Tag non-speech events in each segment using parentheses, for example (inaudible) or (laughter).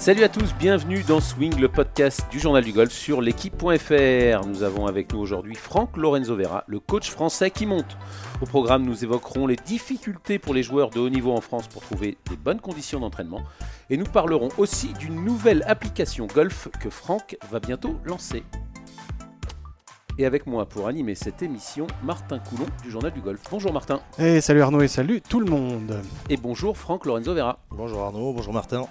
Salut à tous, bienvenue dans Swing, le podcast du journal du golf sur l'équipe.fr. Nous avons avec nous aujourd'hui Franck Lorenzo Vera, le coach français qui monte. Au programme, nous évoquerons les difficultés pour les joueurs de haut niveau en France pour trouver des bonnes conditions d'entraînement. Et nous parlerons aussi d'une nouvelle application golf que Franck va bientôt lancer. Et avec moi pour animer cette émission, Martin Coulon du Journal du Golf. Bonjour Martin. Et salut Arnaud et salut tout le monde. Et bonjour Franck Lorenzo Vera. Bonjour Arnaud, bonjour Martin.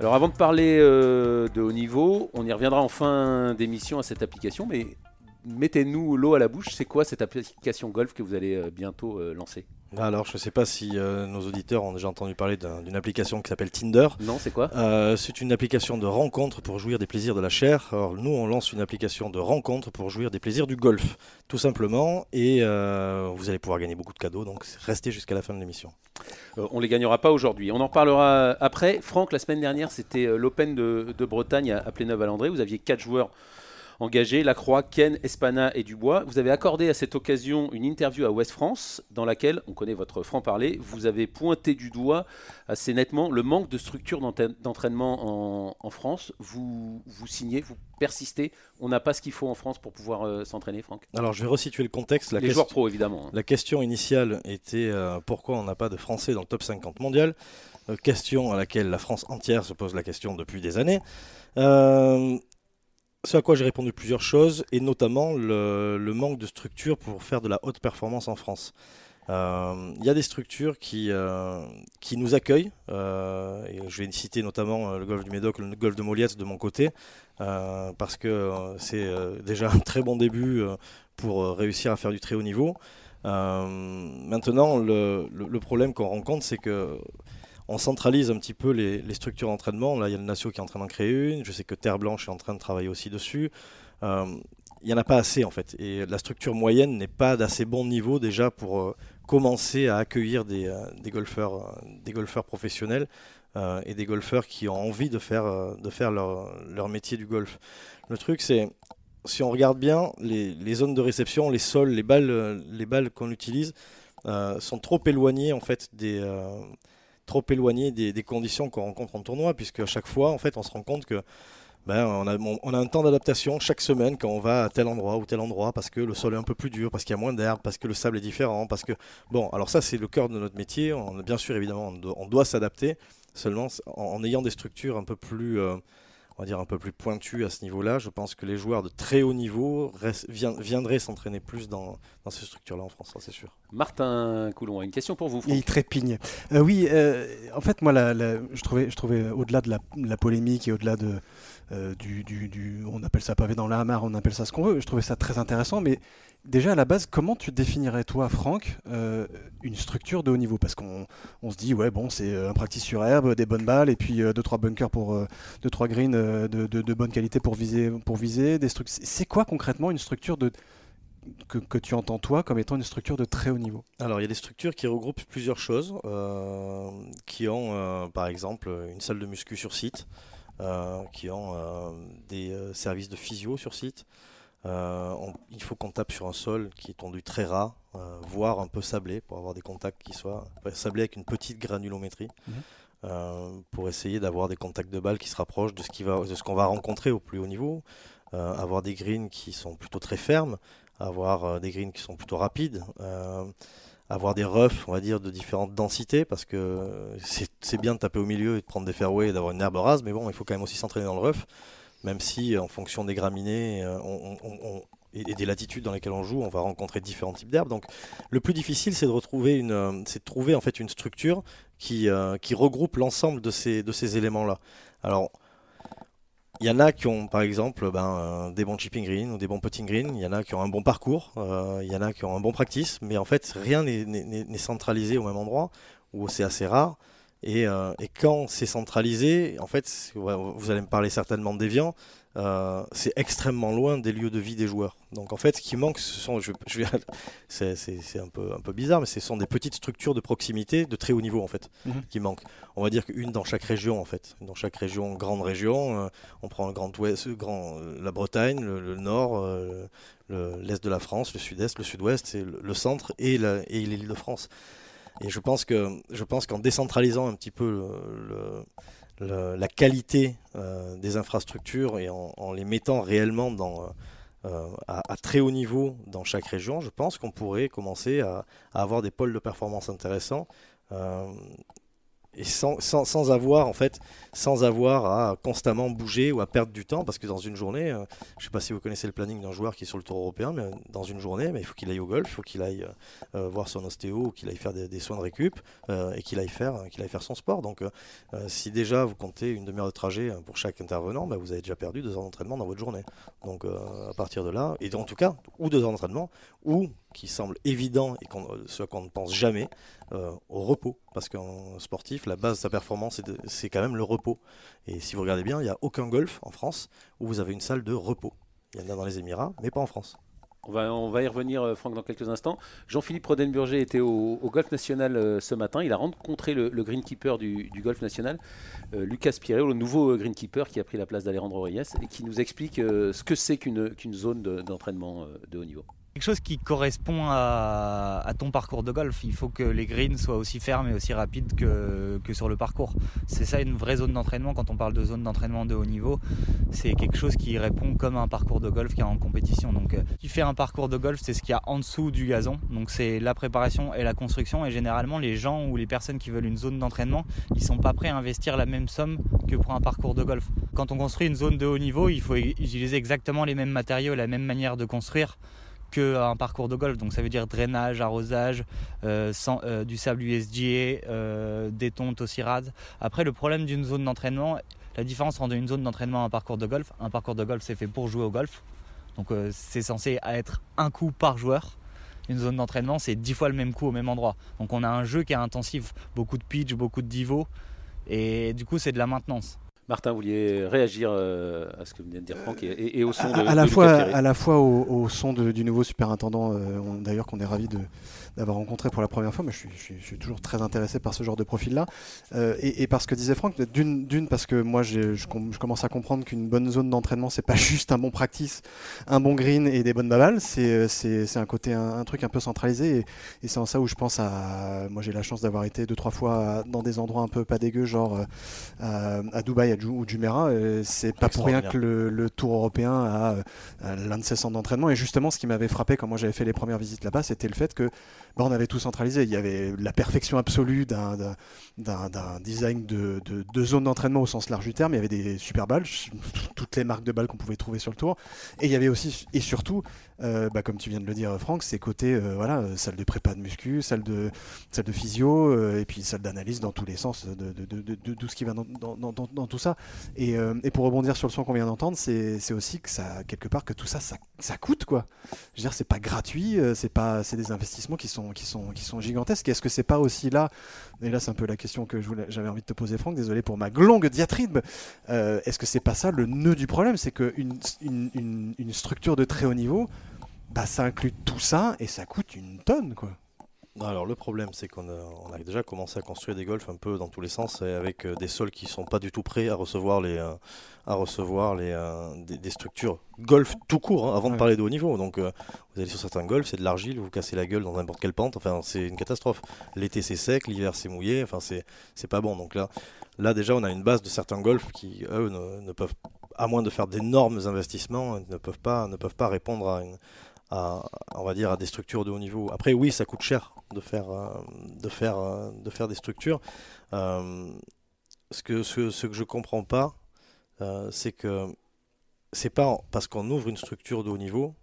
Alors avant de parler euh, de haut niveau, on y reviendra en fin d'émission à cette application, mais mettez-nous l'eau à la bouche, c'est quoi cette application golf que vous allez euh, bientôt euh, lancer? Alors, je ne sais pas si euh, nos auditeurs ont déjà entendu parler d'une application qui s'appelle Tinder. Non, c'est quoi? Euh, C'est une application de rencontre pour jouir des plaisirs de la chair. Alors, nous, on lance une application de rencontre pour jouir des plaisirs du golf, tout simplement. Et euh, vous allez pouvoir gagner beaucoup de cadeaux, donc restez jusqu'à la fin de l'émission. on ne les gagnera pas aujourd'hui. On en parlera après. Franck, la semaine dernière, c'était l'Open de, de, Bretagne à, à Pléneuve-à-Landré. Vous aviez quatre joueurs engagés, Lacroix, Ken, Espana et Dubois. Vous avez accordé à cette occasion une interview à Ouest France dans laquelle, on connaît votre franc-parler, vous avez pointé du doigt assez nettement le manque de structure d'entraînement en, France. Vous, vous signez, vous persistez. On n'a pas ce qu'il faut en France pour pouvoir euh, s'entraîner, Franck Alors je vais resituer le contexte. La Les joueurs pro, évidemment. Hein. La question initiale était euh, pourquoi on n'a pas de Français dans le top 50 mondial? Euh, Question à laquelle la France entière se pose la question depuis des années. Ce à quoi j'ai répondu plusieurs choses, et notamment le, manque de structure pour faire de la haute performance en France. Euh, il y a des structures qui, euh, qui nous accueillent, euh, et je vais citer notamment le golf du Médoc, le golf de Moliette de mon côté, parce que c'est déjà un très bon début pour réussir à faire du très haut niveau. maintenant, le problème qu'on rencontre, c'est que on centralise un petit peu les, structures d'entraînement. Là, il y a le Natio qui est en train d'en créer une. Je sais que Terre Blanche est en train de travailler aussi dessus. Euh, il n'y en a pas assez en fait. Et la structure moyenne n'est pas d'assez bon niveau déjà pour euh, commencer à accueillir des, euh, golfeurs, des golfeurs professionnels et des golfeurs qui ont envie de faire, leur, métier du golf. Le truc, c'est si on regarde bien, les, les, zones de réception, les sols, les balles, les balles qu'on utilise sont trop éloignées en fait des trop éloigné des, conditions qu'on rencontre en tournoi, puisque à chaque fois, en fait, on se rend compte que ben, on, a, un temps d'adaptation chaque semaine quand on va à tel endroit ou tel endroit parce que le sol est un peu plus dur, parce qu'il y a moins d'herbe, parce que le sable est différent, parce que bon, alors ça c'est le cœur de notre métier. On, bien sûr, évidemment, on doit, s'adapter. Seulement en, ayant des structures un peu plus euh, on va dire un peu plus pointu à ce niveau-là. Je pense que les joueurs de très haut niveau viendraient s'entraîner plus dans, ces structures-là en France, c'est sûr. Martin Coulon, une question pour vous. Il trépigne. Euh, oui, euh, en fait, moi, je trouvais, je trouvais au-delà de la, polémique et au-delà de, euh, on appelle ça pavé dans la hamar, on appelle ça ce qu'on veut. Je trouvais ça très intéressant, mais déjà à la base, comment tu définirais toi, Franck, euh, une structure de haut niveau? Parce qu'on on se dit, ouais, bon, c'est un practice sur herbe, des bonnes balles, et puis 2 deux trois bunkers pour deux trois greens de, de, bonne qualité pour viser, pour viser des. C'est quoi concrètement une structure de que, que, tu entends toi comme étant une structure de très haut niveau? Alors il y a des structures qui regroupent plusieurs choses, qui ont par exemple une salle de muscu sur site. Euh, qui ont euh, des euh, services de physio sur site. il faut qu'on tape sur un sol qui est tendu très ras, voire un peu sablé, pour avoir des contacts qui soient sablés avec une petite granulométrie. Mhm. pour essayer d'avoir des contacts de balles qui se rapprochent de ce qu'on va, rencontrer au plus haut niveau, avoir des greens qui sont plutôt très fermes, avoir des greens qui sont plutôt rapides, avoir des roughs, on va dire, de différentes densités, parce que c'est bien de taper au milieu et de prendre des fairways et d'avoir une herbe rase, mais bon, il faut quand même aussi s'entraîner dans le rough, même si en fonction des graminées euh, et des latitudes dans lesquelles on joue, on va rencontrer différents types d'herbes. Donc, le plus difficile, c'est de retrouver une, euh, c'est de trouver en fait une structure qui, euh, qui regroupe l'ensemble de ces, de ces éléments-là. Alors, il y en a qui ont, par exemple, ben, des bons chipping green ou des bons putting green. Il y en a qui ont un bon parcours. Euh, il y en a qui ont un bon practice. Mais en fait, rien n'est centralisé au même endroit, ou c'est assez rare. Et, euh, et quand c'est centralisé, en fait, vous allez me parler certainement de Deviant. Euh, c'est extrêmement loin des lieux de vie des joueurs. Donc en fait, ce qui manque, ce sont, je, (laughs) c'est, un peu, un peu bizarre, mais ce sont des petites structures de proximité de très haut niveau en fait, mhm. qui manquent. On va dire qu'une dans chaque région en fait, dans chaque région, grande région. Euh, on prend le Grand Ouest, grand, euh, la Bretagne, le, Nord, l'Est de la France, le Sud-Est, le Sud-Ouest, le, centre et, l'île de France. Et je pense que, je pense qu'en décentralisant un petit peu le la qualité des infrastructures et en, les mettant réellement dans, à, très haut niveau dans chaque région, je pense qu'on pourrait commencer à, avoir des pôles de performance intéressants et sans, avoir en fait sans avoir à constamment bouger ou à perdre du temps parce que dans une journée euh, je sais pas si vous connaissez le planning d'un joueur qui est sur le tour européen mais dans une journée mais il faut qu'il aille au golf il faut qu'il aille euh, voir son ostéo ou qu'il aille faire des, soins de récup euh, et qu'il aille faire qu'il aille faire son sport. Donc si déjà vous comptez une demi-heure de trajet pour chaque intervenant bah, vous avez déjà perdu deux heures d'entraînement dans votre journée. Donc à partir de là et en tout cas ou deux heures d'entraînement ou qui semble évident et ce qu'on ne pense jamais euh, au repos. Parce qu'en sportif, la base de sa performance, c'est quand même le repos. Et si vous regardez bien, il n'y a aucun golf en France où vous avez une salle de repos. Il y en a dans les Émirats, mais pas en France. On va, y revenir, euh, Franck, dans quelques instants. Jean-Philippe Rodenburger était au, Golf National euh, ce matin. Il a rencontré le, greenkeeper du, Golf National, Lucas Pireo, le nouveau greenkeeper qui a pris la place d'Alejandro Reyes et qui nous explique ce que c'est qu'une zone d'entraînement de haut niveau quelque chose qui correspond à, ton parcours de golf. Il faut que les greens soient aussi fermes et aussi rapides que, sur le parcours. C'est ça une vraie zone d'entraînement. Quand on parle de zone d'entraînement de haut niveau, c'est quelque chose qui répond comme un parcours de golf qui est en compétition. Donc, euh, qui fait un parcours de golf, c'est ce qu'il y a en dessous du gazon. Donc, c'est la préparation et la construction. Et généralement, les gens ou les personnes qui veulent une zone d'entraînement, ils sont pas prêts à investir la même somme que pour un parcours de golf. Quand on construit une zone de haut niveau, il faut utiliser exactement les mêmes matériaux, la même manière de construire qu'un parcours de golf. Donc ça veut dire drainage, arrosage, euh, euh, du sable USGA, euh, des tontes aussi rades. Après le problème d'une zone d'entraînement, la différence entre une zone d'entraînement et un parcours de golf, un parcours de golf c'est fait pour jouer au golf. Donc c'est censé être un coup par joueur. Une zone d'entraînement c'est dix fois le même coup au même endroit. Donc on a un jeu qui est intensif, beaucoup de pitch, beaucoup de divo. Et du coup c'est de la maintenance. Martin, vous vouliez réagir euh, à ce que venait de dire Franck et, au son de, à, la fois, à la fois au, son du nouveau superintendant, euh, d'ailleurs qu'on est ravi de, d'avoir rencontré pour la première fois, mais je suis, toujours très intéressé par ce genre de profil-là. Euh, et, parce que disait Franck, d'une parce que moi je, commence à comprendre qu'une bonne zone d'entraînement, c'est pas (laughs) juste un bon practice, un bon green et des bonnes babales, c'est un côté, un, truc un peu centralisé. Et, c'est en ça où je pense à. Moi j'ai la chance d'avoir été deux, trois fois dans des endroits un peu pas dégueux, genre à, Dubaï à ou Jumeirah. C'est pas pour rien que le, Tour européen a, ses centres d'entraînement. Et justement, ce qui m'avait frappé quand moi j'avais fait les premières visites là-bas, c'était le fait que bah, on avait tout centralisé. Il y avait la perfection absolue d'un design de, de, zone d'entraînement au sens large du terme. Il y avait des super balles, (laughs) toutes les marques de balles qu'on pouvait trouver sur le tour. Et il y avait aussi, et surtout, euh, bah, comme tu viens de le dire, Franck, c'est côté euh, voilà, salle de prépa de muscu, salle de, salle de physio, euh, et puis salle d'analyse dans tous les sens de, de, tout ce qui va dans, tout ça. Et, pour rebondir sur le son qu'on vient d'entendre, c'est aussi que quelque part, que tout ça, ça, ça coûte quoi. Je veux dire, c'est pas gratuit, c'est pas, c'est des investissements qui sont, qui sont, gigantesques. Est-ce que c'est pas aussi là, et là c'est un peu la question que j'avais envie de te poser, Franck, désolé pour ma longue diatribe, est-ce que c'est pas ça le nœud du problème? C'est qu'une une, une, une structure de très haut niveau, bah, ça inclut tout ça et ça coûte une tonne, quoi. Alors le problème, c'est qu'on a, déjà commencé à construire des golfs un peu dans tous les sens, et avec euh, des sols qui sont pas du tout prêts à recevoir les, euh, à recevoir les, euh, des, structures golf tout court, hein, avant de parler de haut niveau. Donc vous allez sur certains golfs, c'est de l'argile, vous cassez la gueule dans n'importe quelle pente. Enfin, c'est une catastrophe. L'été c'est sec, l'hiver c'est mouillé. Enfin, c'est c'est pas bon. Donc là, là déjà, on a une base de certains golfs qui eux ne, ne peuvent, à moins de faire d'énormes investissements, ne peuvent pas ne peuvent pas répondre à une à, on va dire, à des structures de haut niveau. Après, oui, ça coûte cher de faire, euh, de faire, euh, de faire des structures. Euh, ce, que, ce, ce, que je comprends pas, c'est que c'est pas parce qu'on ouvre une structure de haut niveau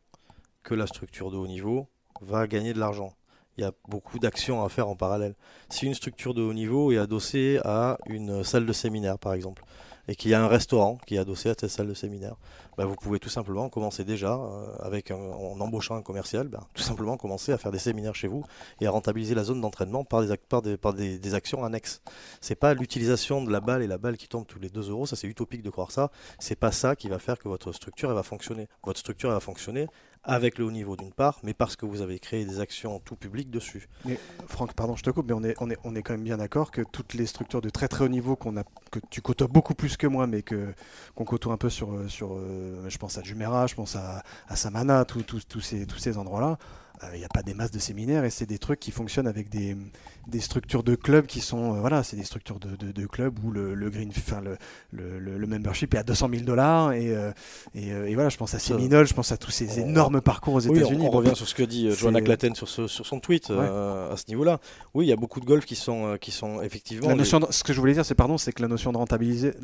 que la structure de haut niveau va gagner de l'argent. Il y a beaucoup d'actions à faire en parallèle. Si une structure de haut niveau est adossée à une salle de séminaire, par exemple, et qu'il y a un restaurant qui est adossé à cette salle de séminaire, bah, vous pouvez tout simplement commencer déjà, euh, avec en embauchant un commercial, bah, tout simplement commencer à faire des séminaires chez vous et à rentabiliser la zone d'entraînement par, des, par, des, par des, actions annexes. C'est pas l'utilisation de la balle et la balle qui tombe tous les 2 euros, ça c'est utopique de croire ça. C'est pas ça qui va faire que votre structure va fonctionner. Votre structure va fonctionner avec le haut niveau d'une part, mais parce que vous avez créé des actions tout public dessus. Franck, pardon, je te coupe, mais on est, on est, on est quand même bien d'accord que toutes les structures de très très haut niveau qu'on a, que tu côtoies beaucoup plus que moi, mais que qu'on côtoie un peu sur, sur, euh, je pense à Jumeirah, je pense à, à Samana, tous ces, tous ces endroits-là euh, il n'y a pas des masses de séminaires et c'est des trucs qui fonctionnent avec des, des structures de clubs qui sont euh, voilà c'est des structures de, de, de clubs où le, le green enfin le, le, le, membership est à 200 000 dollars et, euh, et, et, voilà je pense à Seminole je pense à tous ces énormes parcours aux États-Unis. on, on, revient sur ce que dit Joanna Claten sur, ce, sur son tweet ouais. euh, à ce niveau-là. Oui il y a beaucoup de golf qui sont qui sont effectivement la notion de, ce que je voulais dire c'est pardon c'est que la notion de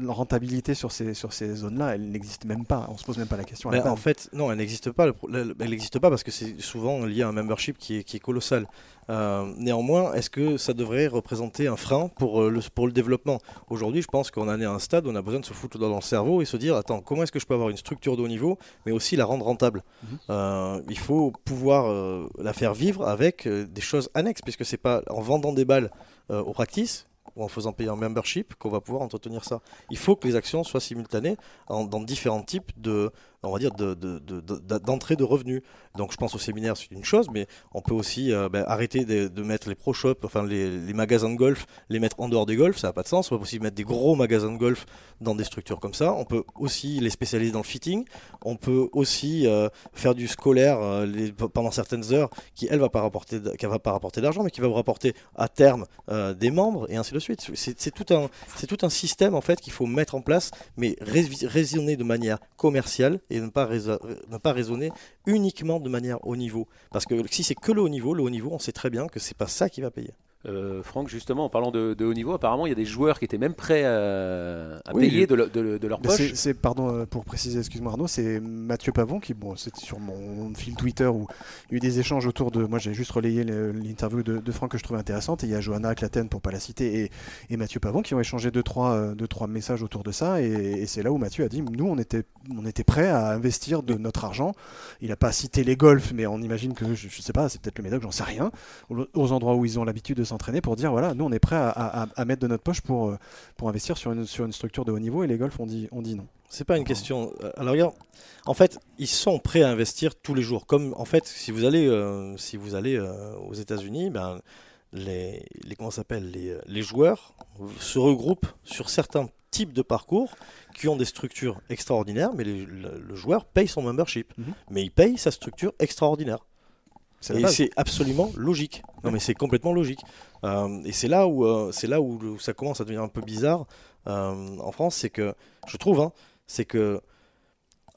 rentabilité sur ces sur ces zones là elle n'existe même pas. On se pose même pas la question ben, en fait non elle n'existe pas. Elle n'existe pas parce que c'est souvent lié un membership qui est, qui est colossal. Euh, néanmoins, est-ce que ça devrait représenter un frein pour, euh, le, pour le développement? Aujourd'hui, je pense qu'on en est à un stade où on a besoin de se foutre dans le cerveau et se dire attends, comment est-ce que je peux avoir une structure de haut niveau, mais aussi la rendre rentable? Mmh. euh, Il faut pouvoir euh, la faire vivre avec des choses annexes, puisque c'est pas en vendant des balles aux practice ou en faisant payer un membership qu'on va pouvoir entretenir ça. Il faut que les actions soient simultanées dans différents types de, on va dire, d'entrée de, revenus. Donc je pense au séminaire, c'est une chose, mais on peut aussi euh, ben, arrêter de, mettre les pro shops, enfin les, magasins de golf, les mettre en dehors des golf, ça n'a pas de sens. On peut aussi mettre des gros magasins de golf dans des structures comme ça. On peut aussi les spécialiser dans le fitting. On peut aussi euh, faire du scolaire euh, pendant certaines heures qui, elle, va pas rapporter, qui va pas rapporter d'argent, mais qui va vous rapporter à terme des membres et ainsi de suite. C'est tout un, c'est tout un système en fait qu'il faut mettre en place, mais raisonner de manière commerciale et ne pas, ne pas raisonner uniquement de manière haut niveau. Parce que si c'est que le haut niveau, le haut niveau, on sait très bien que c'est pas ça qui va payer. Euh, Franck, justement, en parlant de, de, haut niveau, apparemment, il y a des joueurs qui étaient même prêts à, à oui, payer de, le, de, de, leur poche. C'est, pardon, euh, pour préciser, excuse-moi Arnaud, c'est Mathieu Pavon qui, bon, c'était sur mon fil Twitter où il y a eu des échanges autour de. Moi, j'ai juste relayé l'interview de, Franck que je trouvais intéressante. Et il y a Johanna Claten, pour pas la citer, et, et Mathieu Pavon qui ont échangé deux trois, euh, deux, trois messages autour de ça. Et, et, c'est là où Mathieu a dit nous, on était, on était prêts à investir de notre argent. Il n'a pas cité les golfs, mais on imagine que, je, je sais pas, c'est peut-être le Médoc, j'en sais rien, aux endroits où ils ont l'habitude de s'entraîner pour dire voilà, nous on est prêt à, à, à, mettre de notre poche pour, euh, pour investir sur une, sur une structure de haut niveau et les golfs ont dit, on dit non. C'est pas une question. Euh, alors regarde, en fait, ils sont prêts à investir tous les jours. Comme en fait, si vous allez, euh, si vous allez euh, aux États-Unis, ben les, les comment s'appelle les, les joueurs se regroupent sur certains types de parcours qui ont des structures extraordinaires, mais les, le, le, joueur paye son membership, mm -hmm. mais il paye sa structure extraordinaire. Et c'est absolument logique. Non, mais c'est complètement logique. Euh, et c'est là où euh, c'est là où, ça commence à devenir un peu bizarre euh, en France, c'est que je trouve, hein, c'est que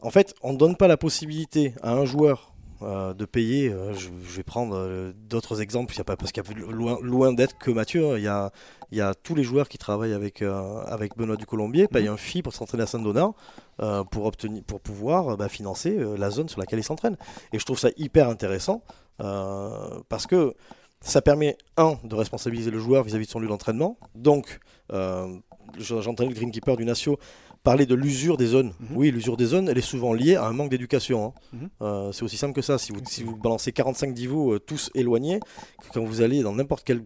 en fait, on ne donne pas la possibilité à un joueur de payer. Je, je, vais prendre d'autres exemples, il y a pas, parce qu'il y a loin, loin d'être que Mathieu. Hein, il y, a, il y a tous les joueurs qui travaillent avec, avec Benoît du Colombier, payent mmh. un fee pour s'entraîner à Saint-Donat pour, obtenir, pour pouvoir bah, financer la zone sur laquelle ils s'entraînent. Et je trouve ça hyper intéressant parce que ça permet, un, de responsabiliser le joueur vis-à-vis -vis de son lieu d'entraînement. Donc, j'entendais le greenkeeper du Natio parler de l'usure des zones. Mmh. Oui, l'usure des zones, elle est souvent liée à un manque d'éducation. Hein. Mmh. Euh, c'est aussi simple que ça. Si vous, si vous balancez 45 divots euh, tous éloignés, quand vous allez dans n'importe quel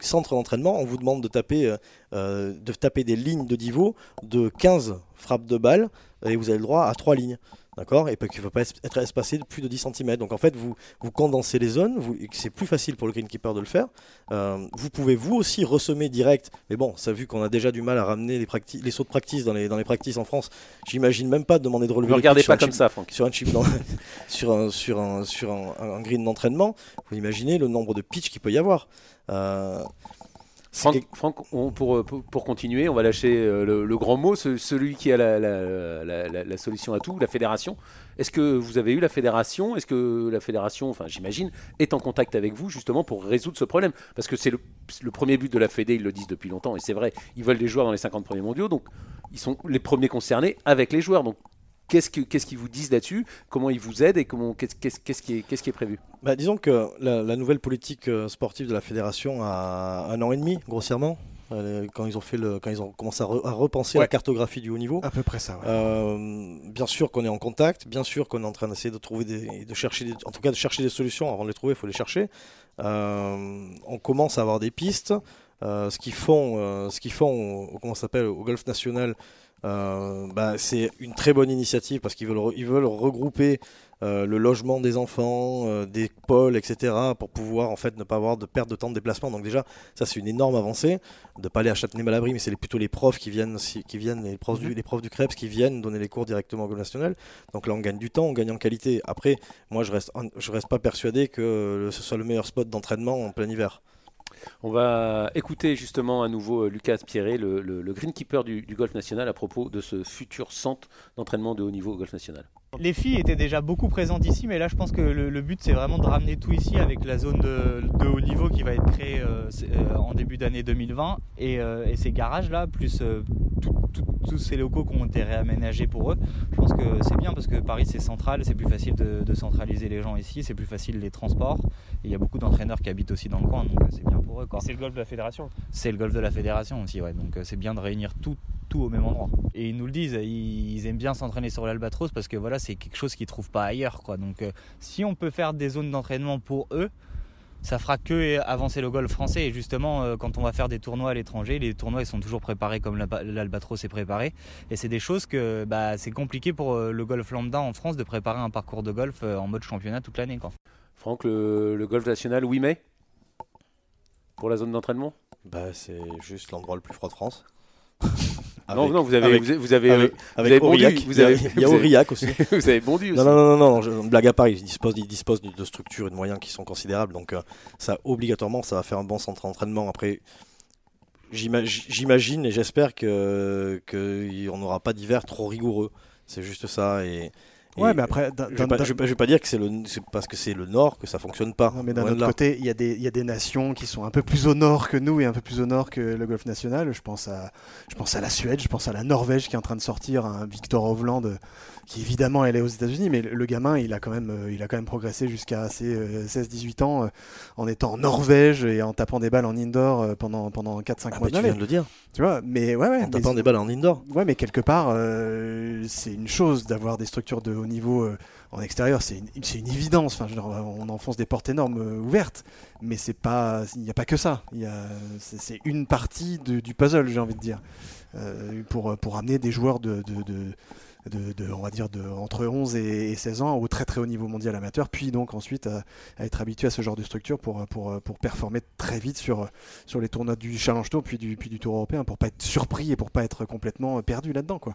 centre d'entraînement, on vous demande de taper, euh, de taper des lignes de divots de 15 frappes de balles et vous avez le droit à 3 lignes. D'accord Et qui ne va pas être espacé de plus de 10 cm. Donc en fait, vous, vous condensez les zones, c'est plus facile pour le greenkeeper de le faire. Euh, vous pouvez vous aussi ressemer direct, mais bon, ça vu qu'on a déjà du mal à ramener les, les sauts de practice dans les, dans les practices en France, j'imagine même pas de demander de relever. Ne regardez pas comme chip, ça, Franck. Sur un chip, dans, (laughs) sur, un, sur, un, sur un, un green d'entraînement, vous imaginez le nombre de pitch qu'il peut y avoir. Euh, Franck, Franck on, pour, pour, continuer, on va lâcher euh, le, le grand mot, ce, celui qui a la, la, la, la, solution à tout, la fédération. Est-ce que vous avez eu la fédération? Est-ce que la fédération, enfin j'imagine, est en contact avec vous justement pour résoudre ce problème? Parce que c'est le, le, premier but de la Fédé, ils le disent depuis longtemps, et c'est vrai, ils veulent des joueurs dans les 50 premiers mondiaux, donc ils sont les premiers concernés avec les joueurs. Donc Qu'est-ce qu'ils qu vous disent là-dessus Comment ils vous aident et qu'est-ce qu qu qui, qu qui, est prévu? Bah, Disons que la, la, nouvelle politique euh, sportive de la fédération a un an et demi, grossièrement. Euh, quand ils ont fait le, quand ils ont commencé à, re, à repenser ouais. la cartographie du haut niveau. À peu près ça. Ouais. Euh, bien sûr qu'on est en contact, bien sûr qu'on est en train d'essayer de trouver des, de chercher, des, en tout cas de chercher des solutions. Avant de les trouver, il faut les chercher. Euh, on commence à avoir des pistes. Euh, ce qu'ils font, ce qu'ils font, au, comment s'appelle, au golf national, euh, bah, c'est une très bonne initiative parce qu'ils veulent, ils veulent regrouper euh, le logement des enfants, euh, des pôles, etc. pour pouvoir en fait ne pas avoir de perte de temps de déplacement. Donc déjà, ça c'est une énorme avancée de pas aller à Châtenay-Malabry, mais c'est les- plutôt les profs qui viennent, qui viennent les profs du, les profs du CREPS qui viennent donner les cours directement au Golf National. Donc là, on gagne du temps, on gagne en qualité. Après, moi, je reste, je reste pas persuadé que ce soit le meilleur spot d'entraînement en plein hiver. On va écouter justement à nouveau euh, Lucas Pierret, le, greenkeeper du Golf National, à propos de ce futur centre d'entraînement de haut niveau au Golf National. Les filles étaient déjà beaucoup présentes ici, mais là je pense que le, le but c'est vraiment de ramener tout ici avec la zone de, de haut niveau qui va être créée euh, euh, en début d'année 2020 et, euh, et ces garages là, plus euh, tous ces locaux qui ont été réaménagés pour eux. Je pense que c'est bien parce que Paris c'est central, c'est plus facile de, de centraliser les gens ici, c'est plus facile les transports. Et il y a beaucoup d'entraîneurs qui habitent aussi dans le coin, donc c'est bien pour eux. C'est le golf de la fédération. C'est le golf de la fédération aussi, ouais. Donc c'est bien de réunir tout, tout au même endroit. Et ils nous le disent, ils, ils aiment bien s'entraîner sur l'Albatros parce que voilà, c'est quelque chose qu'ils trouvent pas ailleurs, quoi. Donc euh, si on peut faire des zones d'entraînement pour eux, ça fera que avancer le golf français. Et justement, euh, quand on va faire des tournois à l'étranger, les tournois ils sont toujours préparés comme l'Alba- l'Albatros est préparé. Et c'est des choses que bah, c'est compliqué pour euh, le golf lambda en France de préparer un parcours de golf euh, en mode championnat toute l'année, quoi. Franck, le, le Golf National, 8 mai Pour la zone d'entraînement? Bah, c'est juste l'endroit le plus froid de France. Non, Avec- non, vous avez, avec- vous avez, vous avez, avec, vous avez vous Il y a- avez- il y a Aurillac aussi. (laughs) vous avez bondu aussi. Non, non, non, non, non, je- blague à part, ils disposent, ils disposent de structures et de moyens qui sont considérables, donc euh, ça, obligatoirement, ça va faire un bon centre d'entraînement. Après, j'ima- j'imagine et j'espère que qu'on n'aura pas d'hiver trop rigoureux. C'est juste ça. Et, et Ouais, mais après, je ne vais, pas- vais vais dire que c'est parce que c'est le nord que ça fonctionne pas. Non, mais d'un autre côté, il y, a des- il y a des nations qui sont un peu plus au nord que nous et un peu plus au nord que le golf national. Je pense à, je pense à la Suède, je pense à la Norvège qui est en train de sortir un Victor Hovland euh, qui évidemment elle est aux États-Unis, mais le, gamin il a quand même, euh, il a quand même progressé jusqu'à ses euh, 16-18 ans euh, en étant en Norvège et en tapant des balles en indoor euh, pendant, pendant 4-5 Ah, mois mais tu viens de le dire. Tu vois, mais ouais, ouais. En mais tapant des balles en indoor. Ouais, mais quelque part, euh, c'est une chose d'avoir des structures de haut niveau euh, en extérieur, c'est une, c'est une évidence. Enfin, on enfonce des portes énormes euh, ouvertes, mais c'est pas, il n'y a pas que ça. C'est, une partie de- du puzzle, j'ai envie de dire, euh, pour pour amener des joueurs de, de, de- de- de- on va dire de entre 11 et, et 16 ans au très très haut niveau mondial amateur, puis donc ensuite à, à être habitué à ce genre de structure pour, pour, pour performer très vite sur, sur les tournois du Challenge Tour puis du, puis du Tour européen pour pas être surpris et pour pas être complètement perdu là-dedans quoi.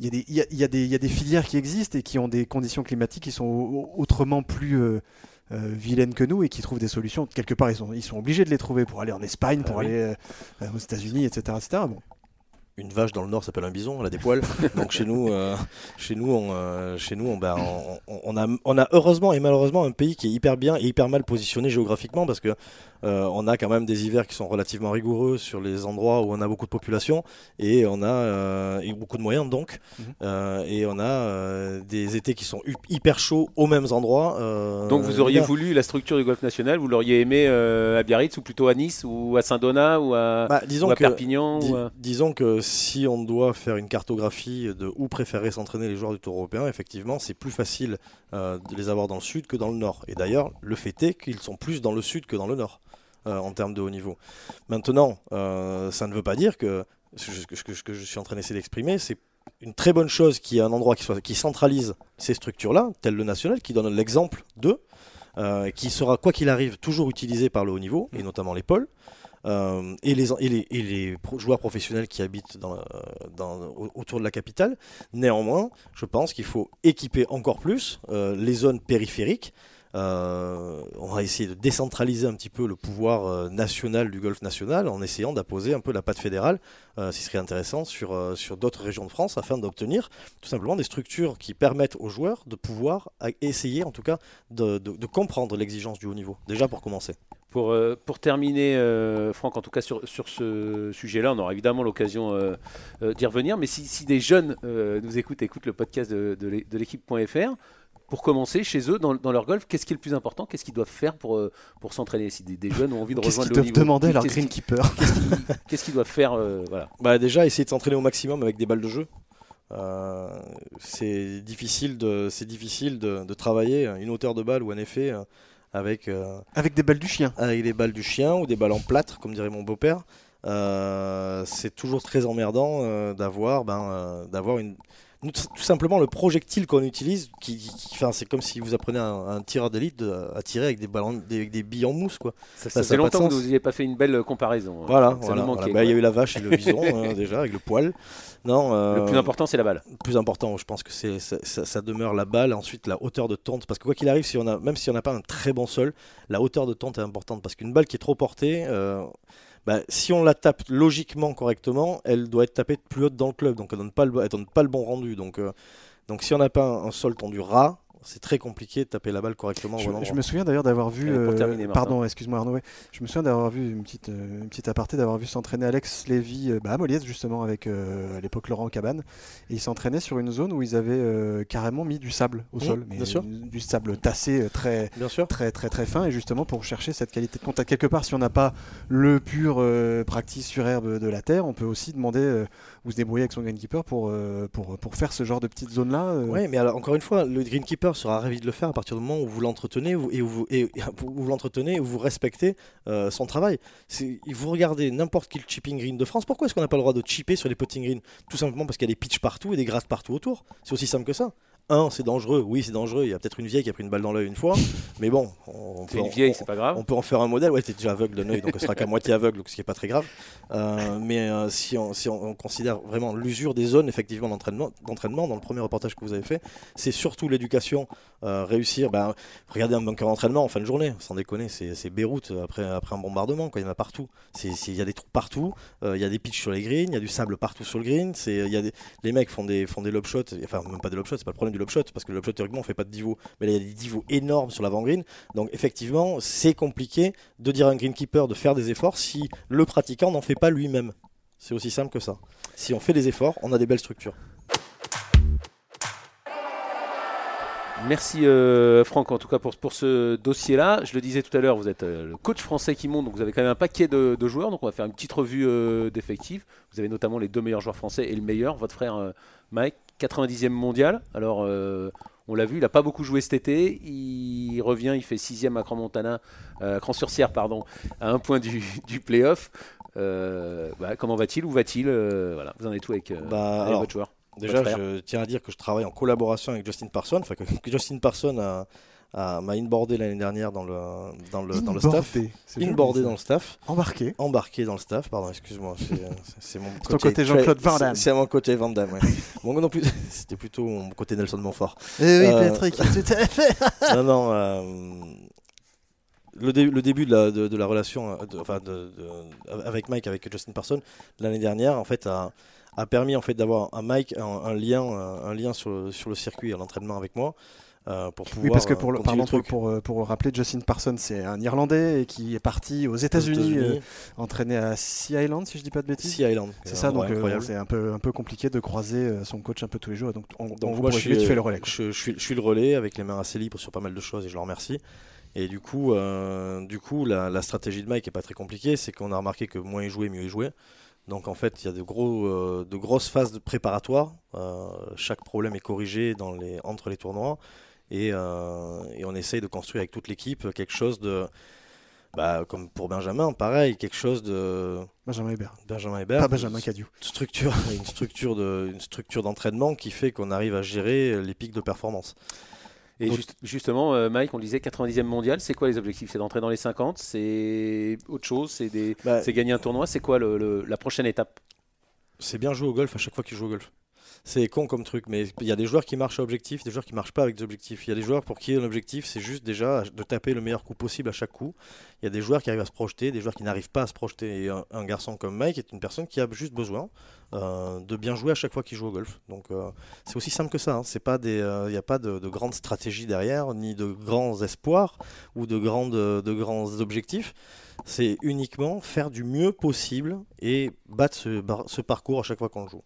Il y, a des, il, y a, il, y a des, il y a des filières qui existent et qui ont des conditions climatiques qui sont au- autrement plus euh, euh, vilaines que nous et qui trouvent des solutions. Quelque part, ils sont, ils sont obligés de les trouver pour aller en Espagne, pour Ah aller euh, aux États-Unis, etc., etc. Bon. Une vache dans le nord s'appelle un bison, elle a des poils. (laughs) Donc chez nous, euh, chez nous, on, euh, chez nous, on, ben, on, on- on a, on a heureusement et malheureusement un pays qui est hyper bien et hyper mal positionné géographiquement parce que euh, on a quand même des hivers qui sont relativement rigoureux sur les endroits où on a beaucoup de population et on a euh, et beaucoup de moyens donc Mhm. Euh, et on a des étés qui sont hyper chauds aux mêmes endroits. Donc vous auriez voulu la structure du Golf National, vous l'auriez aimé à Biarritz ou plutôt à Nice ou à Saint-Donat ou à, Bah, ou disons à que Perpignan Dis- ou à- Disons que si on doit faire une cartographie de où préférer s'entraîner les joueurs du Tour européen, effectivement, c'est plus facile de les avoir dans le sud que dans le nord. Et d'ailleurs, le fait est qu'ils sont plus dans le sud que dans le nord euh, en termes de haut niveau. Maintenant, euh, ça ne veut pas dire que ce que, je suis en train d'essayer d'exprimer, c'est une très bonne chose qu'il y ait un endroit qui, centralise ces structures-là, tel le national, qui donne l'exemple d'eux, euh, qui sera, quoi qu'il arrive, toujours utilisé par le haut niveau, et notamment les pôles. Et, les, joueurs professionnels qui habitent autour de la capitale. Néanmoins, je pense qu'il faut équiper encore plus les zones périphériques. Euh, on va essayer de décentraliser un petit peu le pouvoir euh, national du golf national en essayant d'apposer un peu la patte fédérale, euh, ce qui serait intéressant, sur, sur d'autres régions de France afin d'obtenir tout simplement des structures qui permettent aux joueurs de pouvoir essayer en tout cas de, comprendre l'exigence du haut niveau, déjà pour commencer. Pour, pour terminer, Franck, en tout cas sur, sur ce sujet-là, on aura évidemment l'occasion d'y revenir. Mais si, si des jeunes nous écoutent, écoutent le podcast de, de l'équipe.fr, pour commencer, chez eux, dans, dans leur golf, qu'est-ce qui est le plus important? Qu'est-ce qu'ils doivent faire pour, euh, pour s'entraîner Si des, des jeunes ont envie de Qu'est-ce rejoindre le haut doivent niveau, demander à leur qu'est-ce qu'ils- greenkeeper Qu'est-ce qu'ils doivent faire euh, voilà. Bah déjà, essayer de s'entraîner au maximum avec des balles de jeu. Euh, c'est difficile, de, c'est difficile de, de travailler une hauteur de balle ou un effet avec, euh, Avec des balles du chien. avec des balles du chien ou des balles en plâtre, comme dirait mon beau-père. Euh, c'est toujours très emmerdant euh, d'avoir, ben, euh, d'avoir une, tout simplement le projectile qu'on utilise, qui, c'est comme si vous apprenez un, un tireur d'élite à tirer avec des ballons, des, des, billes en mousse, quoi. Ça, ça, fait longtemps que vous n'avez pas fait une belle comparaison. Hein. Voilà, bah, il y a eu la vache et le bison hein, (laughs) déjà avec le poil. Non. Euh, le plus important, c'est la balle. Le plus important, je pense que c'est ça, demeure la balle. Ensuite, la hauteur de tente, parce que quoi qu'il arrive, si on a, même si on n'a pas un très bon sol, la hauteur de tente est importante, parce qu'une balle qui est trop portée. Euh, bah, si on la tape logiquement correctement, elle doit être tapée plus haute dans le club, donc elle donne donne pas le bon rendu. Donc, euh, donc si on n'a pas un, un, sol tendu ras, c'est très compliqué de taper la balle correctement. Je, je me souviens d'ailleurs d'avoir vu. Euh, pardon, excuse-moi Arnaud. Je me souviens d'avoir vu une petite, euh, une petite aparté, d'avoir vu s'entraîner Alex Lévy euh, bah, à Moliès justement avec à l'époque Laurent Cabane. Et il s'entraînait sur une zone où ils avaient carrément mis du sable au mmh, sol, mais du sable tassé très, très, très, très fin. Et justement pour chercher cette qualité de contact. Quelque part, si on n'a pas le pur practice sur herbe de la terre, on peut aussi demander ou se débrouiller avec son greenkeeper pour, pour, pour faire ce genre de petites zones là. Oui, mais alors, encore une fois, le greenkeeper sera ravi de le faire à partir du moment où vous l'entretenez et, où vous, et, (laughs) vous l'entretenez vous respectez euh, son travail. Vous regardez n'importe quel chipping green de France, pourquoi est-ce qu'on n'a pas le droit de chipper sur les putting greens? Tout simplement parce qu'il y a des pitchs partout et des grasses partout autour. C'est aussi simple que ça un, c'est dangereux. Oui, c'est dangereux. Il y a peut-être une vieille qui a pris une balle dans l'œil une fois. (laughs) Mais bon, on peut, une vieille, c'est pas grave. On peut en faire un modèle. Ouais, t'es déjà aveugle d'un œil, donc elle sera qu'à moitié aveugle, ce qui est pas très grave. Euh, mais euh, si, on, si on, considère vraiment l'usure des zones, effectivement, d'entraînement, d'entraînement, dans le premier reportage que vous avez fait, c'est surtout l'éducation. Euh, réussir, ben, regardez un bunker d'entraînement en fin de journée, sans déconner, c'est Beyrouth après, après un bombardement, quoi. il y en a partout. Il y a des trous partout, il y a des pitchs sur les greens, il y a du sable partout sur le green. Y a des, les mecs font des, font des lob shots, enfin, même pas des lob shots, c'est pas le problème du lob shot, parce que le lob shot, théoriquement, on fait pas de divo, mais là, il y a des divos énormes sur l'avant-green. Donc, effectivement, c'est compliqué de dire à un greenkeeper de faire des efforts si le pratiquant n'en fait pas lui-même. C'est aussi simple que ça. Si on fait des efforts, on a des belles structures. Merci euh, Franck en tout cas pour, pour ce dossier-là. Je le disais tout à l'heure, vous êtes euh, le coach français qui monte, donc vous avez quand même un paquet de, joueurs. Donc on va faire une petite revue euh, d'effectifs. Vous avez notamment les deux meilleurs joueurs français et le meilleur, votre frère Mike, 90e mondial. Alors on l'a vu, il n'a pas beaucoup joué cet été. Il revient, il fait 6e à Cran Montana, sur sierre pardon, à un point du, (laughs) du playoff. Bah, comment va-t-il Où va-t-il Voilà, vous en êtes où avec, bah, avec votre joueur Déjà, je tiens à dire que je travaille en collaboration avec Justin Parson, enfin que, Justin Parson a, m'a inboardé l'année dernière dans le, dans le, dans le staff. Inboardé dans le staff. Embarqué. Embarqué dans le staff, pardon, excuse-moi. C'est mon (laughs) côté, côté Jean-Claude Van Damme. C'est mon côté Van Damme, ouais. (laughs) bon, non plus, (laughs) c'était plutôt mon côté Nelson Montfort. Eh oui, euh, Patrick, tout à fait. non, non. Euh, le, le, début de la, de, la relation euh, enfin de, avec Mike, avec Justin Parson, l'année dernière, en fait, a a permis en fait d'avoir un Mike, un, lien, un, lien sur le, sur le circuit à l'entraînement avec moi. Euh, pour pouvoir, oui, parce que pour, le, pardon, pour, pour, pour, rappeler, Justin Parsons, c'est un Irlandais qui est parti aux États-Unis, euh, entraîné à Sea Island, si je dis pas de bêtises. Sea Island. C'est ça, donc euh, c'est un peu, un peu compliqué de croiser son coach un peu tous les jours. Donc, on, donc moi, je suis, tu fais le relais. Je, je, suis, je, suis, le relais avec les mains assez libres sur pas mal de choses et je le remercie. Et du coup, du coup la, la, stratégie de Mike est pas très compliquée. C'est qu'on a remarqué que moins il jouait, mieux il jouait. Donc en fait, il y a de, gros, euh, de grosses phases de préparatoire. Euh, chaque problème est corrigé dans les, entre les tournois. Et, euh, et on essaye de construire avec toute l'équipe quelque chose de... Bah, comme pour Benjamin, pareil, quelque chose de... Benjamin Hébert. Benjamin Hébert. Pas Benjamin Cadieu. Structure, (laughs) une structure de, une structure d'entraînement qui fait qu'on arrive à gérer les pics de performance. Et justement, euh, Mike, on disait 90e mondial, c'est quoi les objectifs? C'est d'entrer dans les 50 C'est autre chose? C'est bah, gagner un tournoi? C'est quoi la prochaine étape? C'est bien jouer au golf à chaque fois qu'il joue au golf. C'est con comme truc, mais il y a des joueurs qui marchent à objectif, des joueurs qui marchent pas avec des objectifs. Il y a des joueurs pour qui l'objectif c'est juste déjà de taper le meilleur coup possible à chaque coup. Il y a des joueurs qui arrivent à se projeter, des joueurs qui n'arrivent pas à se projeter. Et un, garçon comme Mike est une personne qui a juste besoin euh, de bien jouer à chaque fois qu'il joue au golf. Donc euh, c'est aussi simple que ça. Hein. Euh, il n'y a pas de, de grandes stratégies derrière, ni de grands espoirs ou de, grandes, de grands objectifs. C'est uniquement faire du mieux possible et battre ce, ce parcours à chaque fois qu'on joue.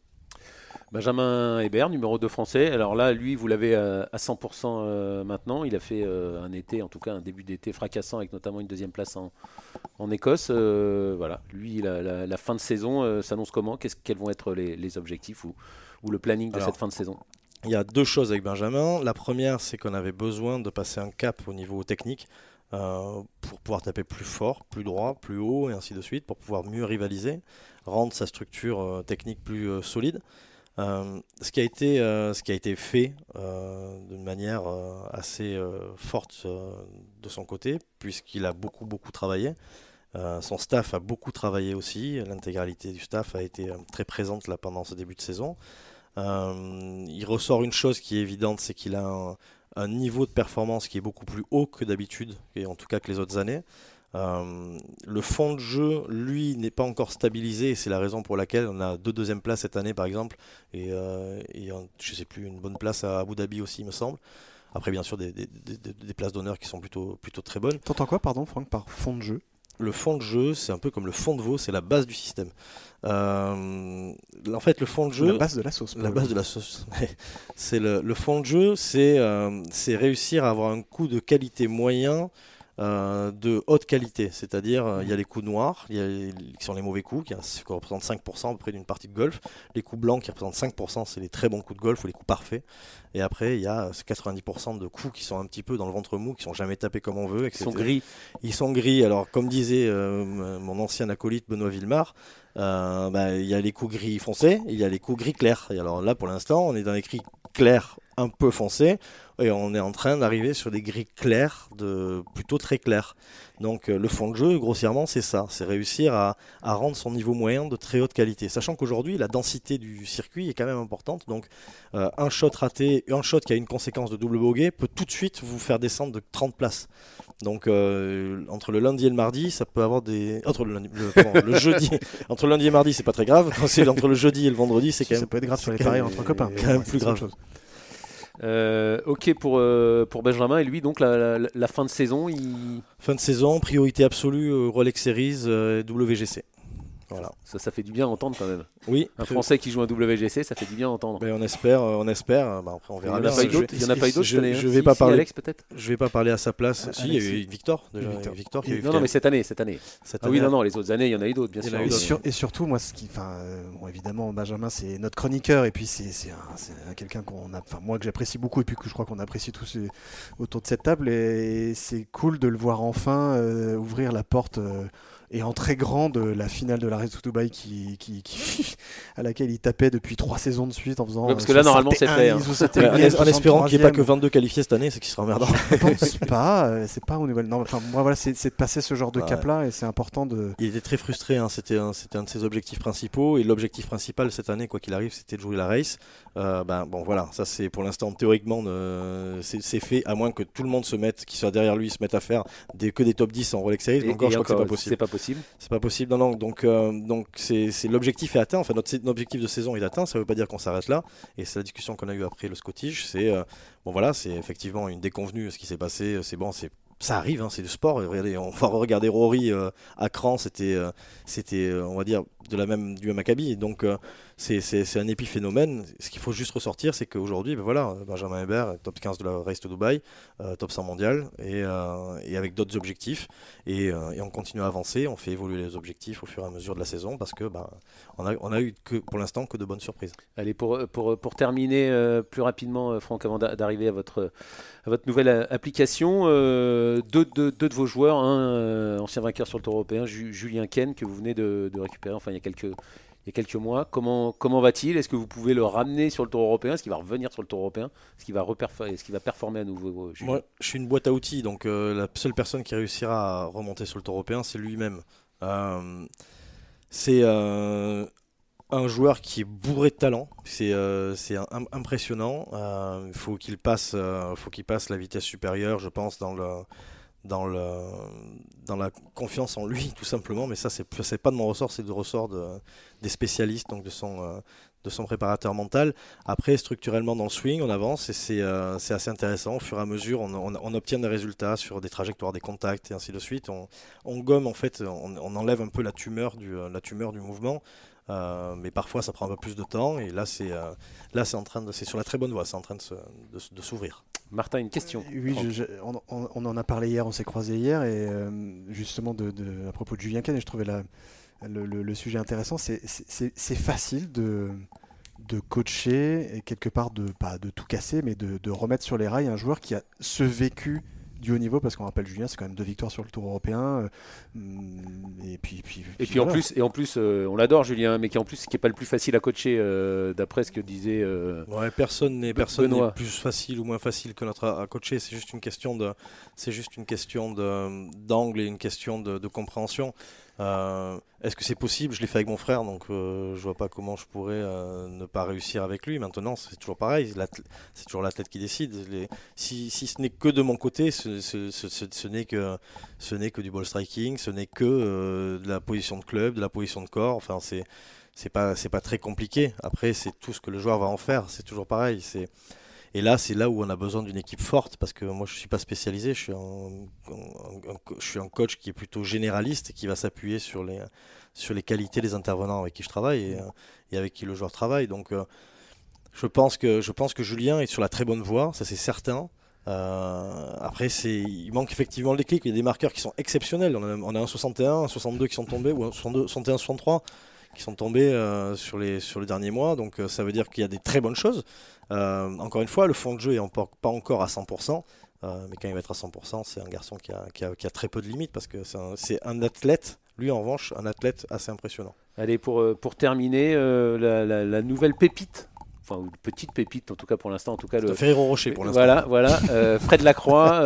Benjamin Hébert, numéro 2 français. Alors là, lui, vous l'avez à 100% euh, maintenant. Il a fait euh, un été, en tout cas un début d'été fracassant, avec notamment une deuxième place en, en Écosse. Euh, voilà, lui, la, la, fin de saison s'annonce comment? Qu'est-ce, Quels vont être les, les objectifs ou, ou, le planning de cette fin de saison? Il y a deux choses avec Benjamin. La première, c'est qu'on avait besoin de passer un cap au niveau technique. pour pouvoir taper plus fort, plus droit, plus haut et ainsi de suite, pour pouvoir mieux rivaliser, rendre sa structure technique plus solide. Euh, ce, qui a été, euh, ce qui a été fait euh, d'une manière assez forte de son côté, puisqu'il a beaucoup, beaucoup travaillé. son staff a beaucoup travaillé aussi. L'intégralité du staff a été très présente là pendant ce début de saison. il ressort une chose qui est évidente, c'est qu'il a un, un, niveau de performance qui est beaucoup plus haut que d'habitude, et en tout cas que les autres années. Euh, le fond de jeu, lui, n'est pas encore stabilisé et c'est la raison pour laquelle on a deux deuxièmes places cette année, par exemple, et, euh, je sais plus, une bonne place à Abu Dhabi aussi, il me semble. Après, bien sûr, des, places d'honneur qui sont plutôt, plutôt très bonnes. T'entends quoi, pardon, Franck, par fond de jeu? Le fond de jeu, c'est un peu comme le fond de veau, c'est la base du système. Euh, en fait, le fond de jeu. La base de la sauce. La base de la sauce. c'est le, le, fond de jeu, c'est réussir à avoir un coup de qualité moyen euh, de haute qualité, c'est-à-dire euh, il y a les coups noirs, y a qui sont les mauvais coups, qui, représentent 5% à peu près d'une partie de golf, les coups blancs qui représentent 5%, c'est les très bons coups de golf ou les coups parfaits, et après il y a 90% de coups qui sont un petit peu dans le ventre mou, qui sont jamais tapés comme on veut, Ils sont gris. Ils sont gris, alors comme disait euh, mon ancien acolyte Benoît Villemar, bah, il y a les coups gris foncés, il y a les coups gris clairs, et alors là pour l'instant on est dans les gris clairs un peu foncés, et on est en train d'arriver sur des grilles claires, de, plutôt très claires. Donc euh, le fond de jeu, grossièrement, c'est ça, c'est réussir à, rendre son niveau moyen de très haute qualité. Sachant qu'aujourd'hui, la densité du circuit est quand même importante. Donc euh, un shot raté, un shot qui a une conséquence de double bogey peut tout de suite vous faire descendre de 30 places. Donc euh, entre le lundi et le mardi, ça peut avoir des entre le, le, (laughs) jeudi, entre le lundi et le mardi, c'est pas très grave. Quand c'est entre le jeudi et le vendredi, c'est quand même ça peut être grave sur les paris entre copains, quand même plus grave. Euh, ok pour, euh, pour Benjamin et lui donc la, la, fin de saison il... Fin de saison, priorité absolue Rolex Series WGC. Voilà. Ça, ça fait du bien d'entendre quand même. Oui. Un Français qui joue un WGC, ça fait du bien d'entendre. Mais on espère, euh, on espère. Bah, après, on verra. Il n'y en a pas eu d'autres. Il y en a pas eu d'autres. Je, ne vais pas parler. Alex peut-être. Je vais pas parler à sa place. Ah, si, il y a eu Victor déjà. Victor. Victor qui non, non, mais cette année, cette année. ah oui, non, non, les autres années, il y en a eu d'autres, bien sûr. Et, surtout, moi, ce qui, enfin, euh, bon, évidemment, Benjamin, c'est notre chroniqueur, et puis c'est quelqu'un qu'on a, enfin, moi que j'apprécie beaucoup, et puis que je crois qu'on apprécie tous autour de cette table, et c'est cool de le voir enfin euh, ouvrir la porte et en très grande la finale de la Race to Dubai qui, qui, (laughs) à laquelle il tapait depuis trois saisons de suite en faisant. parce que là, normalement, c'est fait. Hein. en, espérant qu'il n'y ait pas que 22 qualifiés cette année, c'est qu'il sera emmerdant. Je pense pas. Euh, c'est pas au niveau. Non, enfin, moi, voilà, c'est de passer ce genre de cap-là et c'est important de. Il était très frustré. Hein. C'était un, un de ses objectifs principaux et l'objectif principal cette année, quoi qu'il arrive, c'était de jouer la race. Euh, ben bon, voilà, ça c'est pour l'instant théoriquement c'est fait, à moins que tout le monde se mette, qui soit derrière lui, se mette à faire des, que des top 10 en Rolex Series. encore, je crois que c'est pas possible C'est pas possible. Non, non. Donc, euh, donc c'est, l'objectif est atteint. Enfin, notre, objectif de saison est atteint. Ça veut pas dire qu'on s'arrête là. Et c'est la discussion qu'on a eue après le Scottish. C'est euh, bon, voilà, c'est effectivement une déconvenue. Ce qui s'est passé, c'est bon, c'est ça arrive, hein, c'est du sport. Regardez, on va regarder Rory euh, à cran, c'était, c'était, on va dire, de la même, du même acabit. Donc, c'est un épiphénomène. Ce qu'il faut juste ressortir, c'est qu'aujourd'hui, ben voilà, Benjamin Hébert, top 15 de la Race to Dubai, euh, top 100 mondial, et, euh, avec d'autres objectifs. Et, euh, on continue à avancer, on fait évoluer les objectifs au fur et à mesure de la saison, parce que ben, a, eu pour l'instant que de bonnes surprises. Allez, pour, pour, pour terminer plus rapidement, Franck, avant d'arriver à votre, à votre nouvelle application, deux, deux, de vos joueurs, un ancien vainqueur sur le Tour européen, Julien Ken, que vous venez de, récupérer, il y a quelques mois. Comment, va-t-il? Est-ce que vous pouvez le ramener sur le tour européen? Est-ce qu'il va revenir sur le tour européen? Est-ce qu'il va, est va performer à nouveau Moi, je suis une boîte à outils, donc euh, la seule personne qui réussira à remonter sur le tour européen, c'est lui-même. Euh, c'est euh, un joueur qui est bourré de talent, c'est impressionnant. Il faut qu'il passe, faut qu'il passe la vitesse supérieure, je pense, dans la confiance en lui, (laughs) tout simplement. Mais ça, c'est pas de mon ressort, c'est du ressort de, des spécialistes, donc de son, euh, de son préparateur mental. Après, structurellement, dans le swing, on avance et euh, c'est assez intéressant. Au fur et à mesure, on, obtient des résultats sur des trajectoires, des contacts et ainsi de suite. On, gomme, en fait, on, enlève un peu euh, la tumeur du mouvement. Mais parfois ça prend un peu plus de temps et là c'est là c'est en train de c'est sur la très bonne voie c'est en train de s'ouvrir Martin, une question. Oui, on, en a parlé hier, on s'est croisé hier, et euh, justement de, à propos de Julien Ken, et je trouvais le, sujet intéressant. C'est facile de, de coacher et quelque part de pas de tout casser, mais de, remettre sur les rails un joueur qui a ce vécu du haut niveau parce qu'on rappelle Julien, c'est quand même deux victoires sur le Tour européen. et puis, puis, et puis, en plus, et en plus, on l'adore Julien, mais qui en plus qui est pas le plus facile à coacher d'après ce que disait. ouais, personne n'est personne n'est plus facile ou moins facile que notre à, coacher. C'est juste une question de, c'est juste une question d'angle et une question de, de compréhension. Euh, est-ce que c'est possible? Je l'ai fait avec mon frère, donc euh, je vois pas comment je pourrais euh, ne pas réussir avec lui. Maintenant, c'est toujours pareil, c'est toujours la tête qui décide. si, ce n'est que de mon côté, ce, ce, que, ce n'est que du ball striking, ce n'est que de la position de club, de la position de corps. Enfin, c'est pas pas très compliqué. Après, c'est tout ce que le joueur va en faire. C'est toujours pareil. Et là, c'est là où on a besoin d'une équipe forte parce que moi, je ne suis pas spécialisé. Je suis, un, coach qui est plutôt généraliste qui va s'appuyer sur les, sur les qualités des intervenants avec qui je travaille et, et avec qui le joueur travaille. Donc, euh, je, pense que, je pense que Julien est sur la très bonne voie, ça c'est certain. Euh, après, il manque effectivement le déclic. Il y a des marqueurs qui sont exceptionnels. On a, on a un 61, un 62 qui sont tombés, ou un 62, 61, 63 qui sont tombés euh, sur, les, sur les derniers mois. Donc ça veut dire qu'il y a des très bonnes choses. Euh, encore une fois, le fond de jeu est pas encore à 100%. Euh, mais quand il va être à 100%, c'est un garçon qui a, très peu de limites parce que c'est un, athlète, lui en revanche, un athlète assez impressionnant. Allez, pour, euh, pour terminer, la, nouvelle pépite enfin une petite pépite en tout cas pour l'instant en tout cas le Ferrero Rocher pour l'instant voilà voilà Fred Lacroix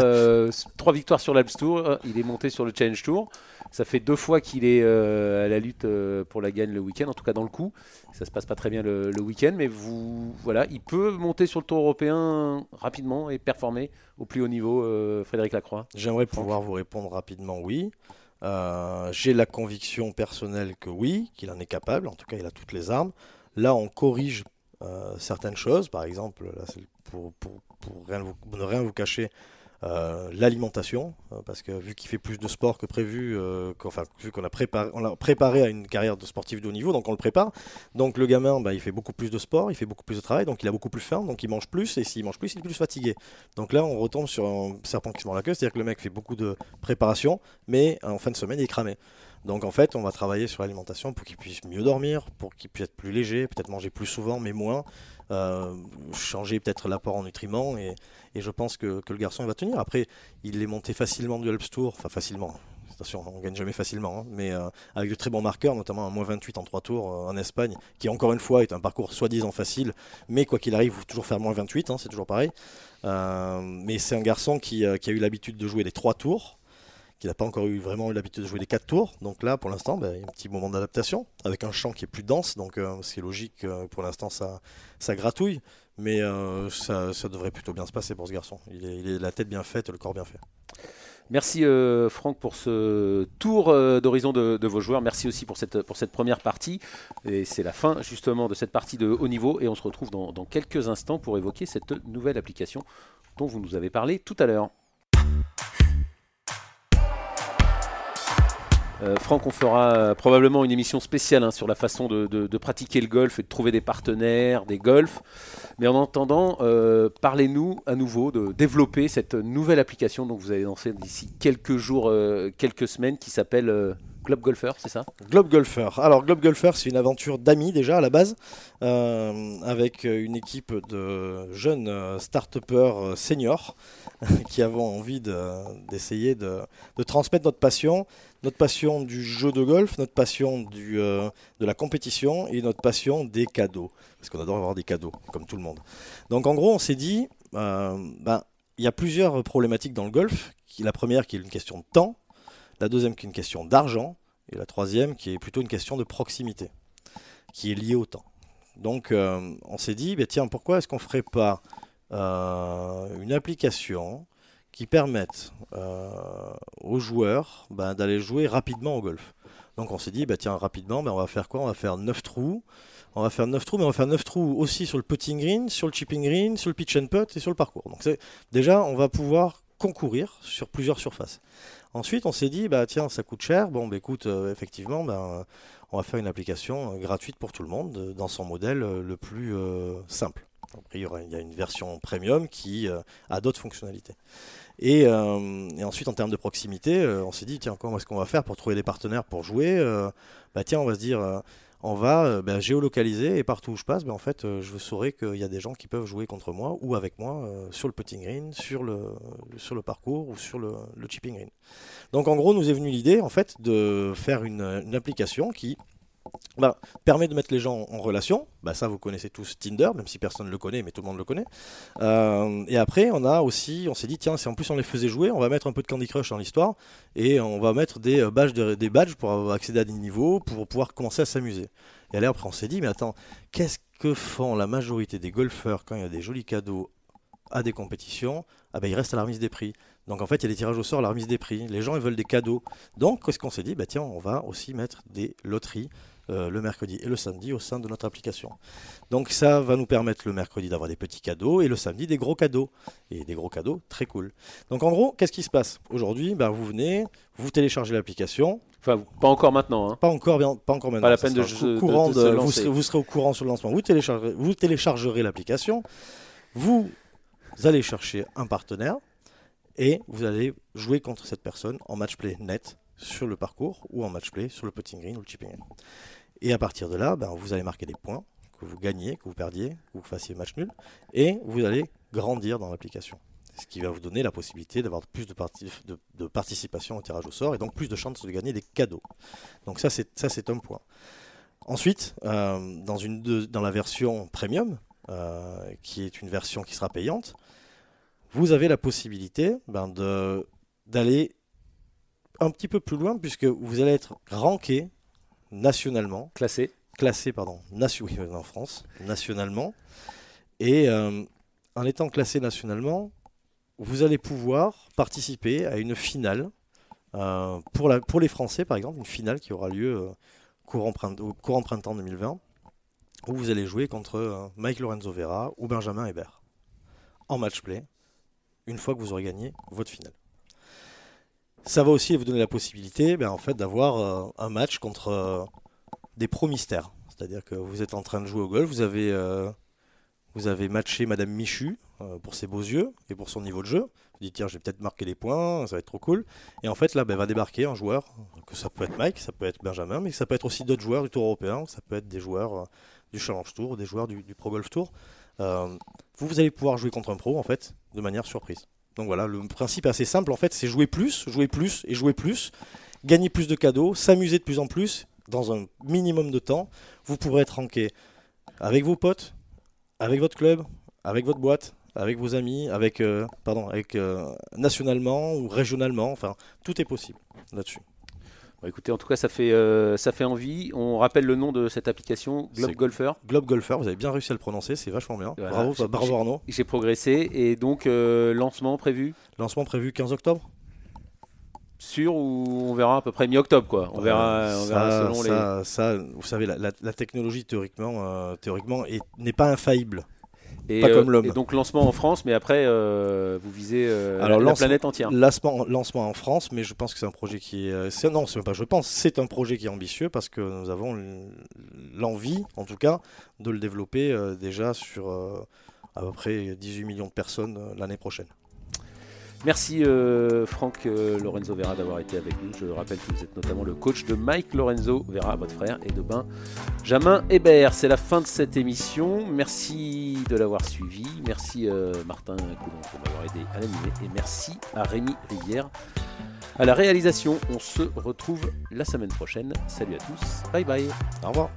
trois victoires sur l'Alps Tour il est monté sur le Challenge Tour ça fait deux fois qu'il est à la lutte pour la gagne le week-end en tout cas dans le coup ça se passe pas très bien le, week-end, mais vous, voilà, il peut monter sur le tour européen rapidement et performer au plus haut niveau, euh, Frédéric Lacroix. J'aimerais pouvoir vous répondre rapidement oui. Euh, j'ai la conviction personnelle que oui, qu'il en est capable. En tout cas, il a toutes les armes. Là, on corrige euh, certaines choses. Par exemple, pour, ne rien vous cacher, euh, l'alimentation, euh, parce que vu qu'il fait plus de sport que prévu, enfin, vu qu'on a préparé, préparé à une carrière de sportif de haut niveau, donc on le prépare. Donc le gamin, bah, il fait beaucoup plus de sport, il fait beaucoup plus de travail, donc il a beaucoup plus faim, donc il mange plus, et s'il mange plus, il est plus fatigué. Donc là, on retombe sur un serpent qui se mord la queue, c'est-à-dire que le mec fait beaucoup de préparation, mais en fin de semaine, il est cramé. Donc en fait, on va travailler sur l'alimentation pour qu'il puisse mieux dormir, pour qu'il puisse être plus léger, peut-être manger plus souvent, mais moins, changer peut-être l'apport en nutriments et, je pense que, le garçon va tenir. Après, il est monté facilement du Alps Tour, enfin facilement. Attention, on gagne jamais facilement, hein, mais euh, avec de très bons marqueurs, notamment un moins 28 en 3 tours euh, en Espagne, qui encore une fois est un parcours soi-disant facile, mais quoi qu'il arrive, il faut toujours faire moins 28, hein, c'est toujours pareil. Euh, mais c'est un garçon qui, qui a eu l'habitude de jouer les 3 tours, qui n'a pas encore eu vraiment l'habitude de jouer les 4 tours. Donc là, pour l'instant, ben, il y a un petit moment d'adaptation, avec un champ qui est plus dense, donc c'est logique, pour l'instant, ça, gratouille. Mais euh, ça, devrait plutôt bien se passer pour ce garçon. Il est, la tête bien faite, le corps bien fait. Merci euh, Franck pour ce tour euh, d'horizon de, vos joueurs. Merci aussi pour cette première partie. Et c'est la fin justement de cette partie de haut niveau. Et on se retrouve dans quelques instants pour évoquer cette nouvelle application dont vous nous avez parlé tout à l'heure. Euh, Franck, on fera euh, probablement une émission spéciale hein, sur la façon de, pratiquer le golf et de trouver des partenaires, des golfs. Mais en entendant, euh, parlez-nous à nouveau de développer cette nouvelle application dont vous allez lancer d'ici quelques jours, quelques semaines, qui s'appelle Globe Golfer, c'est ça Globe Golfer. Alors Globe Golfer, c'est une aventure d'amis déjà à la base, avec une équipe de jeunes start-upers seniors (laughs) qui avons envie d'essayer de, transmettre notre passion notre passion du jeu de golf, notre passion euh, de la compétition et notre passion des cadeaux. Parce qu'on adore avoir des cadeaux, comme tout le monde. Donc en gros, on s'est dit, euh, ben, il y a plusieurs problématiques dans le golf. La première qui est une question de temps, la deuxième qui est une question d'argent, et la troisième qui est plutôt une question de proximité, qui est liée au temps. Donc euh, on s'est dit, ben, tiens, pourquoi est-ce qu'on ne ferait pas une application qui permettent euh, aux joueurs ben, d'aller jouer rapidement au golf? Donc on s'est dit, bah, tiens, rapidement, on va faire quoi? On va faire 9 trous. On va faire 9 trous, mais on va faire 9 trous aussi sur le putting green, sur le chipping green, sur le pitch and putt et sur le parcours. Donc déjà, on va pouvoir concourir sur plusieurs surfaces. Ensuite, on s'est dit, bah tiens, ça coûte cher. Bon, bah, écoute, euh, effectivement, ben, on va faire une application euh, gratuite pour tout le monde dans son modèle le plus simple. Après, il y, a une version premium qui a d'autres fonctionnalités. Euh, et, ensuite, en termes de proximité, euh, on s'est dit, tiens, comment est-ce qu'on va faire pour trouver des partenaires pour jouer euh, Bah tiens, on va se dire, on va euh, ben, géolocaliser et partout où je passe, ben, en fait, euh, je saurai qu'il y a des gens qui peuvent jouer contre moi ou avec moi euh, sur le putting green, sur le, parcours ou sur le, chipping green. Donc en gros, nous est venue l'idée en fait de faire une application qui ben, permet de mettre les gens en relation. Ben, ça, vous connaissez tous Tinder, même si personne ne le connaît, mais tout le monde le connaît. Euh, et après, on a aussi, on s'est dit, tiens, si en plus on les faisait jouer, on va mettre un peu de Candy Crush dans l'histoire et on va mettre des euh, badges, de- des badges pour accéder à des niveaux, pour pouvoir commencer à s'amuser. Et là, après, on s'est dit, mais attends, qu'est-ce que font la majorité des golfeurs quand il y a des jolis cadeaux à des compétitions? Ah ben, ils restent à la remise des prix. Donc en fait, il y a des tirages au sort à la remise des prix. Les gens, ils veulent des cadeaux. Donc, qu'est-ce qu'on s'est dit? Bah, Tiens, on va aussi mettre des loteries euh, le mercredi et le samedi au sein de notre application. Donc ça va nous permettre le mercredi d'avoir des petits cadeaux et le samedi des gros cadeaux. Et des gros cadeaux très cool. Donc en gros, qu'est-ce qui se passe? Aujourd'hui, bah, vous venez, vous téléchargez l'application, Enfin, pas encore maintenant. hein. pas encore, bien, pas encore maintenant. Pas la peine de de- courant de se de- vous, lancer. serez, vous serez au courant sur le lancement. Vous téléchargerez, vous téléchargerez l'application, vous allez chercher un partenaire et vous allez jouer contre cette personne en match play net sur le parcours ou en match play sur le putting green ou le chipping green. Et à partir de là, ben, vous allez marquer des points, que vous gagnez, que vous perdiez, que vous fassiez match nul, et vous allez grandir dans l'application. Ce qui va vous donner la possibilité d'avoir plus de, de- de participation au tirage au sort et donc plus de chances de gagner des cadeaux. Donc ça, c'est un point. Ensuite, euh, dans, une dans la version premium, euh, qui est une version qui sera payante, vous avez la possibilité ben, d'aller un petit peu plus loin puisque vous allez être ranké nationalement Classé. classé pardon, nation, oui, en France, nationalement. Et euh, en étant classé nationalement, vous allez pouvoir participer à une finale euh, pour, la, pour les Français, par exemple, une finale qui aura lieu euh, courant, print- au courant printemps 2020, où vous allez jouer contre euh, Mike Lorenzo Vera ou Benjamin Hébert en match play, une fois que vous aurez gagné votre finale. Ça va aussi vous donner la possibilité ben, en fait, d'avoir euh, un match contre euh, des pros mystères. C'est-à-dire que vous êtes en train de jouer au golf, vous avez, euh, matché Madame Michu pour ses beaux yeux et pour son niveau de jeu. Vous dites, tiens, je vais peut-être marquer des points, ça va être trop cool. Et en fait, là, ben, va débarquer un joueur, que ça peut être Mike, ça peut être Benjamin, mais ça peut être aussi d'autres joueurs du Tour européen, ça peut être des joueurs du Challenge Tour, des joueurs du, Pro Golf Tour. Vous, vous allez pouvoir jouer contre un pro, en fait, de manière surprise. Donc voilà, le principe est assez simple, en fait, c'est jouer plus, jouer plus et jouer plus, gagner plus de cadeaux, s'amuser de plus en plus, dans un minimum de temps. Vous pourrez être ranké avec vos potes, avec votre club, avec votre boîte, avec vos amis, avec, euh, pardon, avec euh, nationalement ou régionalement. Enfin, tout est possible là-dessus. Écoutez, en tout cas, ça fait, euh, ça fait envie. On rappelle le nom de cette application, Globe Golfer. Globe Golfer, vous avez bien réussi à le prononcer, c'est vachement bien. Voilà. Bravo, J'ai- bravo Arnaud. J'ai progressé et donc euh, lancement prévu Lancement prévu 15 octobre. sûr ou on verra à peu près mi-octobre quoi. On verra, on verra ça, selon les. ça, vous savez, la, la- la technologie théoriquement, euh, théoriquement est- n'est pas infaillible. Et, pas comme l'homme. et donc lancement en France, mais après euh, vous visez euh, Alors, la, planète entière. Lancement, lancement en France, mais je pense que c'est un projet qui est. euh, non, c'est même pas je pense, c'est un projet qui est ambitieux parce que nous avons l'envie, en tout cas, de le développer euh, déjà sur euh, à peu près 18 millions de personnes euh, l'année prochaine. Merci euh, Franck euh, Lorenzo Vera d'avoir été avec nous. Je rappelle que vous êtes notamment le coach de Mike Lorenzo Vera, votre frère, et de Benjamin Hébert. C'est la fin de cette émission. Merci de l'avoir suivi. Merci euh, Martin Coulon pour m'avoir aidé à l'animer. Et merci à Rémi Rivière à la réalisation. On se retrouve la semaine prochaine. Salut à tous. Bye bye. Au revoir.